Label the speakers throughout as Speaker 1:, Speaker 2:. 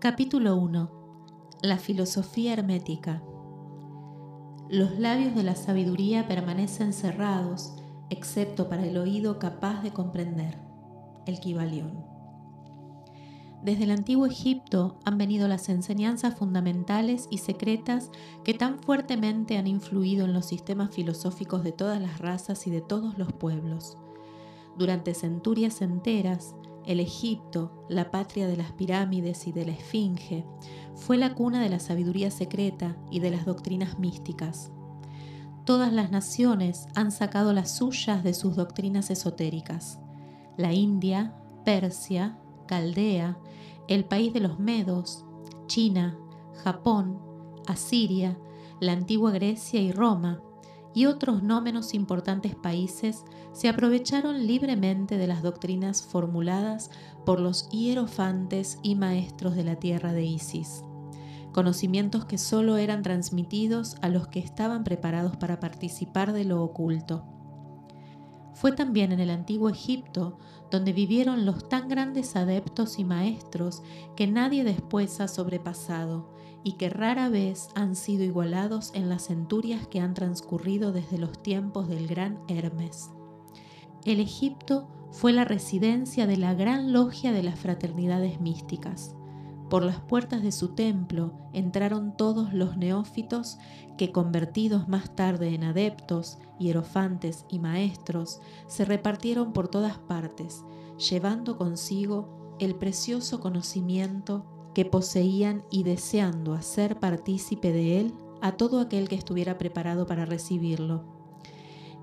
Speaker 1: Capítulo 1. La filosofía hermética. Los labios de la sabiduría permanecen cerrados, excepto para el oído capaz de comprender. El Kibalión. Desde el antiguo Egipto han venido las enseñanzas fundamentales y secretas que tan fuertemente han influido en los sistemas filosóficos de todas las razas y de todos los pueblos. Durante centurias enteras, el Egipto, la patria de las pirámides y de la Esfinge, fue la cuna de la sabiduría secreta y de las doctrinas místicas. Todas las naciones han sacado las suyas de sus doctrinas esotéricas. La India, Persia, Caldea, el país de los Medos, China, Japón, Asiria, la antigua Grecia y Roma, y otros no menos importantes países se aprovecharon libremente de las doctrinas formuladas por los hierofantes y maestros de la tierra de Isis, conocimientos que solo eran transmitidos a los que estaban preparados para participar de lo oculto. Fue también en el antiguo Egipto donde vivieron los tan grandes adeptos y maestros que nadie después ha sobrepasado, y que rara vez han sido igualados en las centurias que han transcurrido desde los tiempos del gran Hermes. El Egipto fue la residencia de la gran logia de las fraternidades místicas. Por las puertas de su templo entraron todos los neófitos que, convertidos más tarde en adeptos, hierofantes y maestros, se repartieron por todas partes, llevando consigo el precioso conocimiento que poseían y deseando hacer partícipe de él a todo aquel que estuviera preparado para recibirlo.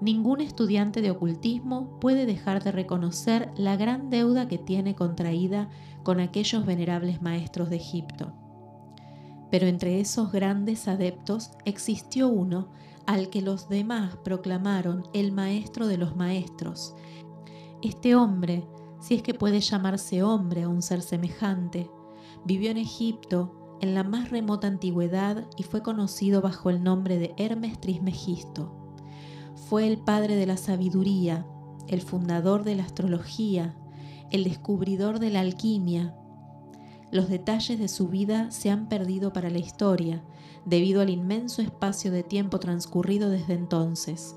Speaker 1: Ningún estudiante de ocultismo puede dejar de reconocer la gran deuda que tiene contraída con aquellos venerables maestros de Egipto. Pero entre esos grandes adeptos existió uno al que los demás proclamaron el maestro de los maestros. Este hombre, si es que puede llamarse hombre a un ser semejante, Vivió en Egipto en la más remota antigüedad y fue conocido bajo el nombre de Hermes Trismegisto. Fue el padre de la sabiduría, el fundador de la astrología, el descubridor de la alquimia. Los detalles de su vida se han perdido para la historia debido al inmenso espacio de tiempo transcurrido desde entonces.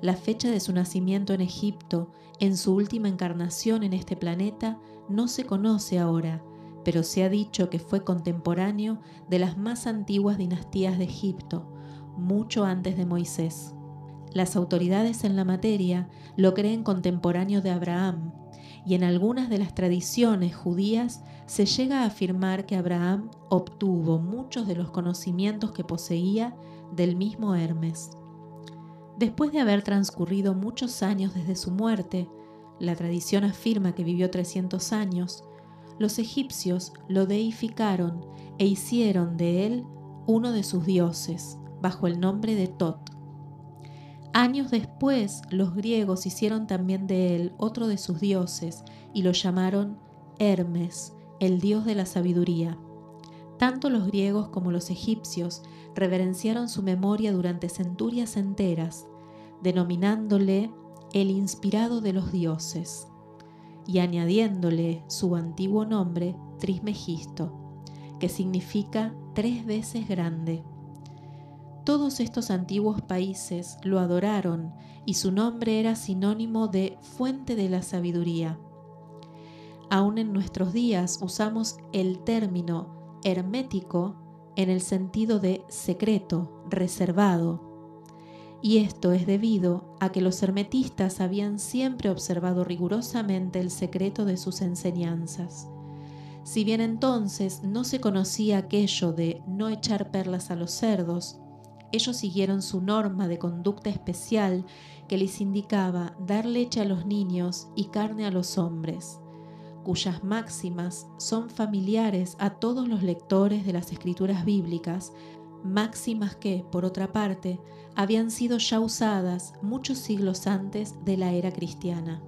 Speaker 1: La fecha de su nacimiento en Egipto, en su última encarnación en este planeta, no se conoce ahora, pero se ha dicho que fue contemporáneo de las más antiguas dinastías de Egipto, mucho antes de Moisés. Las autoridades en la materia lo creen contemporáneo de Abraham, y en algunas de las tradiciones judías se llega a afirmar que Abraham obtuvo muchos de los conocimientos que poseía del mismo Hermes. Después de haber transcurrido muchos años desde su muerte, la tradición afirma que vivió 300 años, los egipcios lo deificaron e hicieron de él uno de sus dioses, bajo el nombre de Tot. Años después, los griegos hicieron también de él otro de sus dioses y lo llamaron Hermes, el dios de la sabiduría. Tanto los griegos como los egipcios reverenciaron su memoria durante centurias enteras, denominándole el inspirado de los dioses y añadiéndole su antiguo nombre Trismegisto, que significa tres veces grande. Todos estos antiguos países lo adoraron y su nombre era sinónimo de fuente de la sabiduría. Aún en nuestros días usamos el término hermético en el sentido de secreto, reservado, y esto es debido a que los hermetistas habían siempre observado rigurosamente el secreto de sus enseñanzas. Si bien entonces no se conocía aquello de no echar perlas a los cerdos, ellos siguieron su norma de conducta especial que les indicaba dar leche a los niños y carne a los hombres, cuyas máximas son familiares a todos los lectores de las escrituras bíblicas, máximas que, por otra parte, habían sido ya usadas muchos siglos antes de la era cristiana.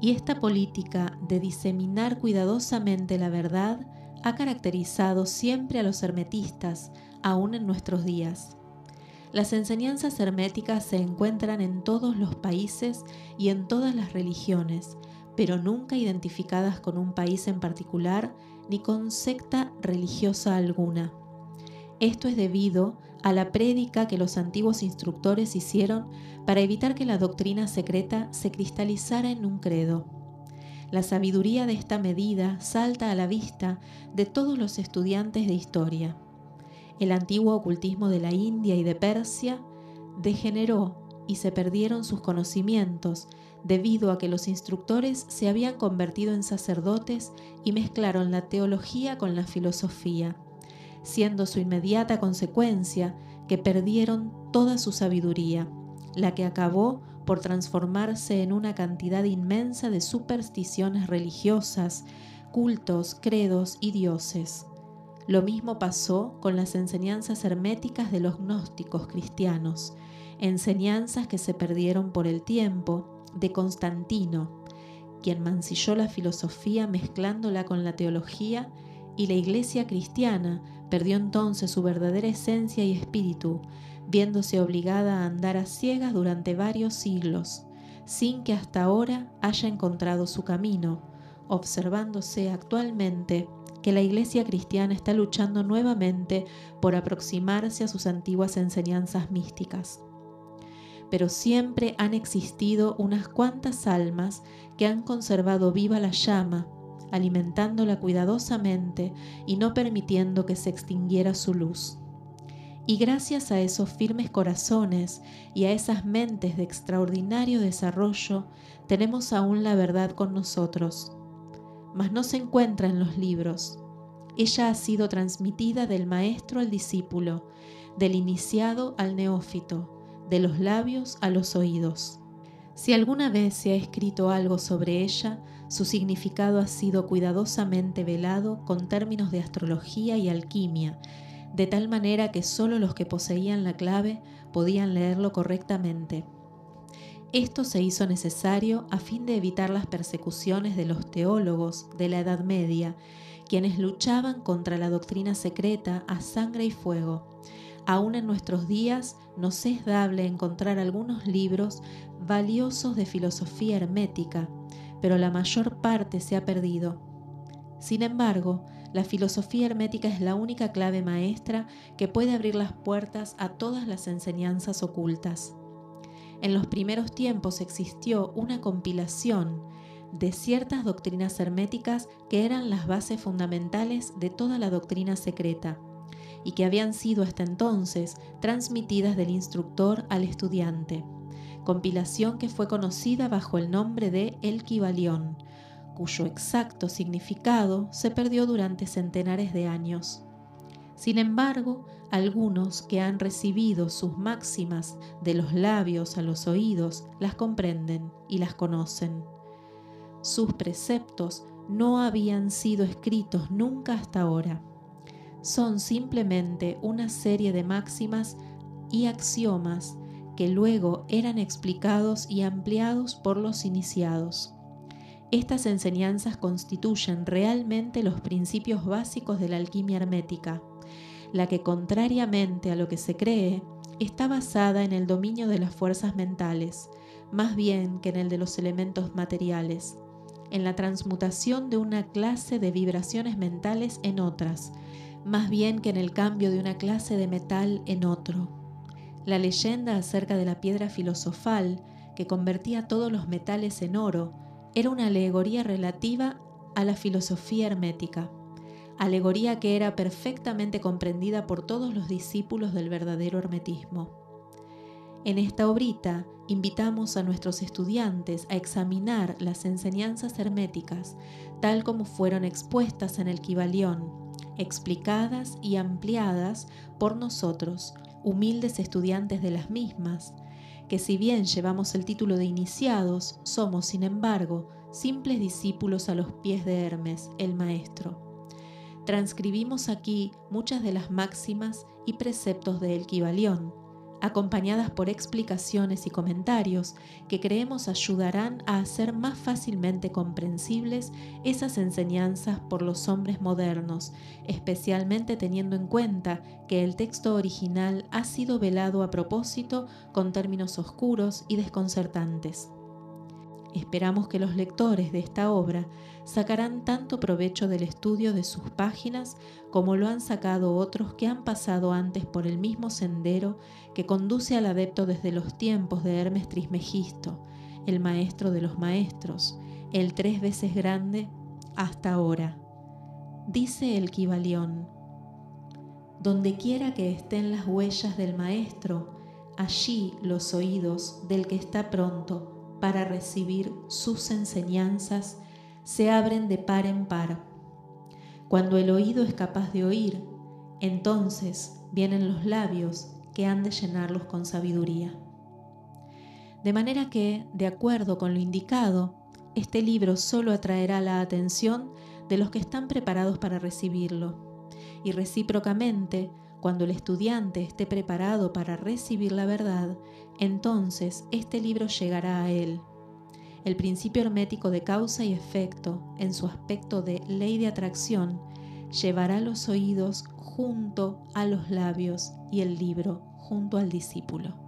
Speaker 1: Y esta política de diseminar cuidadosamente la verdad ha caracterizado siempre a los hermetistas, aún en nuestros días. Las enseñanzas herméticas se encuentran en todos los países y en todas las religiones, pero nunca identificadas con un país en particular ni con secta religiosa alguna. Esto es debido a la prédica que los antiguos instructores hicieron para evitar que la doctrina secreta se cristalizara en un credo. La sabiduría de esta medida salta a la vista de todos los estudiantes de historia. El antiguo ocultismo de la India y de Persia degeneró y se perdieron sus conocimientos debido a que los instructores se habían convertido en sacerdotes y mezclaron la teología con la filosofía, siendo su inmediata consecuencia que perdieron toda su sabiduría, la que acabó por transformarse en una cantidad inmensa de supersticiones religiosas, cultos, credos y dioses. Lo mismo pasó con las enseñanzas herméticas de los gnósticos cristianos, enseñanzas que se perdieron por el tiempo, de Constantino, quien mancilló la filosofía mezclándola con la teología, y la iglesia cristiana perdió entonces su verdadera esencia y espíritu, viéndose obligada a andar a ciegas durante varios siglos, sin que hasta ahora haya encontrado su camino, observándose actualmente que la Iglesia cristiana está luchando nuevamente por aproximarse a sus antiguas enseñanzas místicas pero siempre han existido unas cuantas almas que han conservado viva la llama, alimentándola cuidadosamente y no permitiendo que se extinguiera su luz. Y gracias a esos firmes corazones y a esas mentes de extraordinario desarrollo, tenemos aún la verdad con nosotros. Mas no se encuentra en los libros. Ella ha sido transmitida del maestro al discípulo, del iniciado al neófito, de los labios a los oídos. Si alguna vez se ha escrito algo sobre ella, su significado ha sido cuidadosamente velado con términos de astrología y alquimia, de tal manera que sólo los que poseían la clave podían leerlo correctamente. Esto se hizo necesario a fin de evitar las persecuciones de los teólogos de la Edad Media, quienes luchaban contra la doctrina secreta a sangre y fuego, Aún en nuestros días nos es dable encontrar algunos libros valiosos de filosofía hermética, pero la mayor parte se ha perdido. Sin embargo, la filosofía hermética es la única clave maestra que puede abrir las puertas a todas las enseñanzas ocultas. En los primeros tiempos existió una compilación de ciertas doctrinas herméticas que eran las bases fundamentales de toda la doctrina secreta y que habían sido hasta entonces transmitidas del instructor al estudiante, compilación que fue conocida bajo el nombre de El Kibalión, cuyo exacto significado se perdió durante centenares de años. Sin embargo, algunos que han recibido sus máximas de los labios a los oídos las comprenden y las conocen. Sus preceptos no habían sido escritos nunca hasta ahora son simplemente una serie de máximas y axiomas que luego eran explicados y ampliados por los iniciados. Estas enseñanzas constituyen realmente los principios básicos de la alquimia hermética, la que contrariamente a lo que se cree, está basada en el dominio de las fuerzas mentales, más bien que en el de los elementos materiales, en la transmutación de una clase de vibraciones mentales en otras, más bien que en el cambio de una clase de metal en otro. La leyenda acerca de la piedra filosofal, que convertía todos los metales en oro, era una alegoría relativa a la filosofía hermética, alegoría que era perfectamente comprendida por todos los discípulos del verdadero hermetismo. En esta obrita invitamos a nuestros estudiantes a examinar las enseñanzas herméticas tal como fueron expuestas en el Kibalión explicadas y ampliadas por nosotros, humildes estudiantes de las mismas, que si bien llevamos el título de iniciados, somos, sin embargo, simples discípulos a los pies de Hermes, el Maestro. Transcribimos aquí muchas de las máximas y preceptos de El Kibalión, acompañadas por explicaciones y comentarios que creemos ayudarán a hacer más fácilmente comprensibles esas enseñanzas por los hombres modernos, especialmente teniendo en cuenta que el texto original ha sido velado a propósito con términos oscuros y desconcertantes. Esperamos que los lectores de esta obra sacarán tanto provecho del estudio de sus páginas como lo han sacado otros que han pasado antes por el mismo sendero que conduce al adepto desde los tiempos de Hermes Trismegisto, el maestro de los maestros, el tres veces grande, hasta ahora. Dice el Kibalión, donde quiera que estén las huellas del maestro, allí los oídos del que está pronto para recibir sus enseñanzas se abren de par en par. Cuando el oído es capaz de oír, entonces vienen los labios que han de llenarlos con sabiduría. De manera que, de acuerdo con lo indicado, este libro solo atraerá la atención de los que están preparados para recibirlo, y recíprocamente cuando el estudiante esté preparado para recibir la verdad, entonces este libro llegará a él. El principio hermético de causa y efecto, en su aspecto de ley de atracción, llevará los oídos junto a los labios y el libro junto al discípulo.